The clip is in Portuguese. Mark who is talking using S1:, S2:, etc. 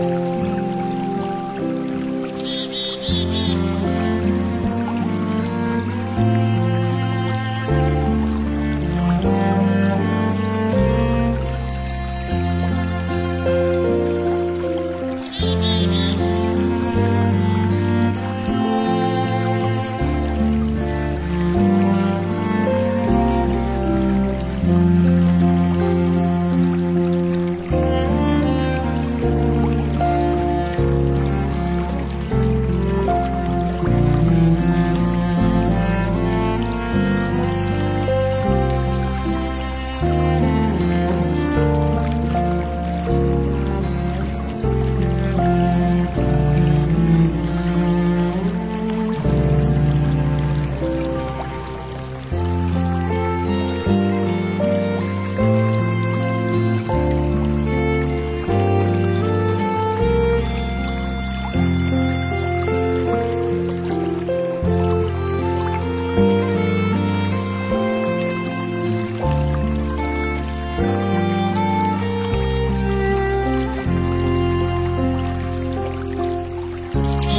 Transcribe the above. S1: Thank you. Música